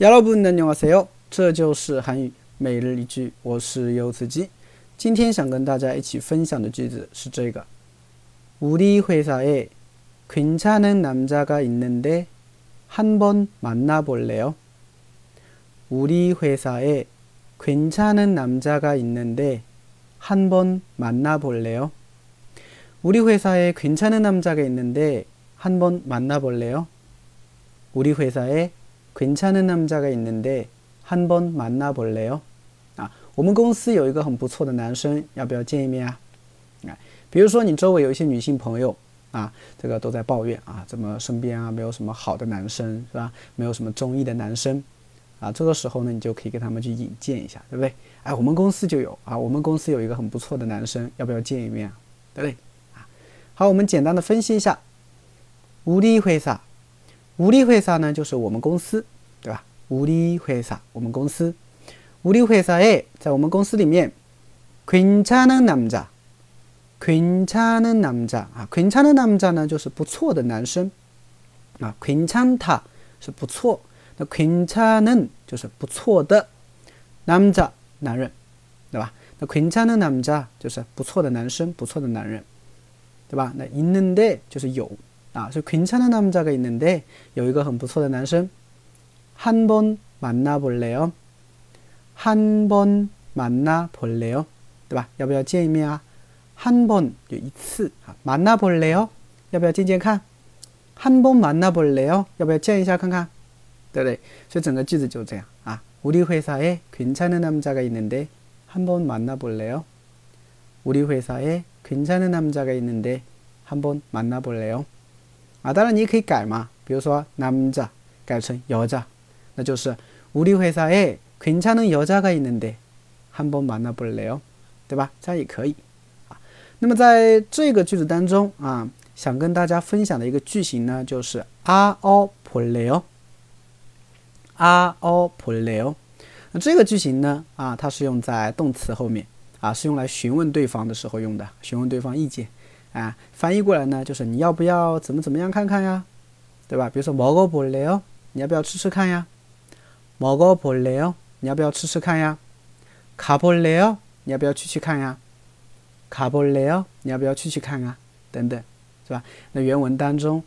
여러분 안녕하세요. 这就是韩语每日一句我是柚子鸡今天想跟大家一起分享的句子是这个 우리 회사에 괜찮은 남자가 있는데 한번 만나볼래요? 우리 회사에 괜찮은 남자가 있는데 한번 만나볼래요? 우리 회사에 괜찮은 남자가 있는데 한번 만나볼래요? 우리 회사에 괜찮은 남자가 있는데 한번 만나볼래요? 아, 我们公司有一些女性朋友啊，这个都在抱怨啊，怎么身边啊没有什么好的男生是吧？没有什么中意的男生啊，这个时候呢，你就可以跟他们去引荐一下，对不对？哎，我们公司就有啊，我们公司有一个很不错的男生，要不要见一面啊？对不对？우리회사 우리회사，我们公司。우리회사에在我们公司里面，괜찮은 남자，괜찮은 남자，啊，괜찮다是不错的，那괜찮은就是不错的，남자男人，对吧？那괜찮은남자就是不错的男生，不错的男人，对吧？那있는데就是有。 아, 저 괜찮은 남자가 있는데 여기가 很不错的男生 한 번 만나볼래요? 한 번 만나볼래요? 对吧?要不要见一面啊?한 번, 一次. 만나볼래요? 要不要见见看?한 번 만나볼래요? 要不要见一下看看?对不对?所以整个句子就这样啊. 우리 회사에 괜찮은 남자가 있는데 한 번 만나볼래요? 우리 회사에 괜찮은 남자가 있는데 한 번 만나볼래요? 啊，当然你也可以改嘛，比如说男子改成여자那就是우리회사에괜찮은여자가있는데한번만나볼래 요？ 对吧？这样也可以啊。那么在这个句子当中啊，想跟大家分享的一个句型呢，就是아어볼래 요？ 아어볼래 요？ 那这个句型呢啊，它是用在动词后面啊，是用来询问对方的时候用的，询问对方意见。 啊，翻译过来呢，就是你要不要怎么怎么样看看呀，对吧？比如说먹어볼래 요， 你要不要吃吃看呀？먹어볼래 요， 你要不要吃吃看呀？가볼래 요， 你要不要去去看呀？가볼래 요， 你要不要去去看啊？等等，是吧？那原文当中，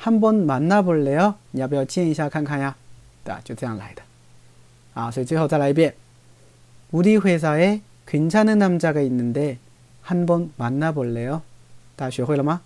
한번만나볼래 요， 你要不要见一下看看呀？对吧？就这样来的。啊，所以最后再来一遍。우리회사에괜찮은남자가있는데한번만나볼래 요？ 大家学会了吗？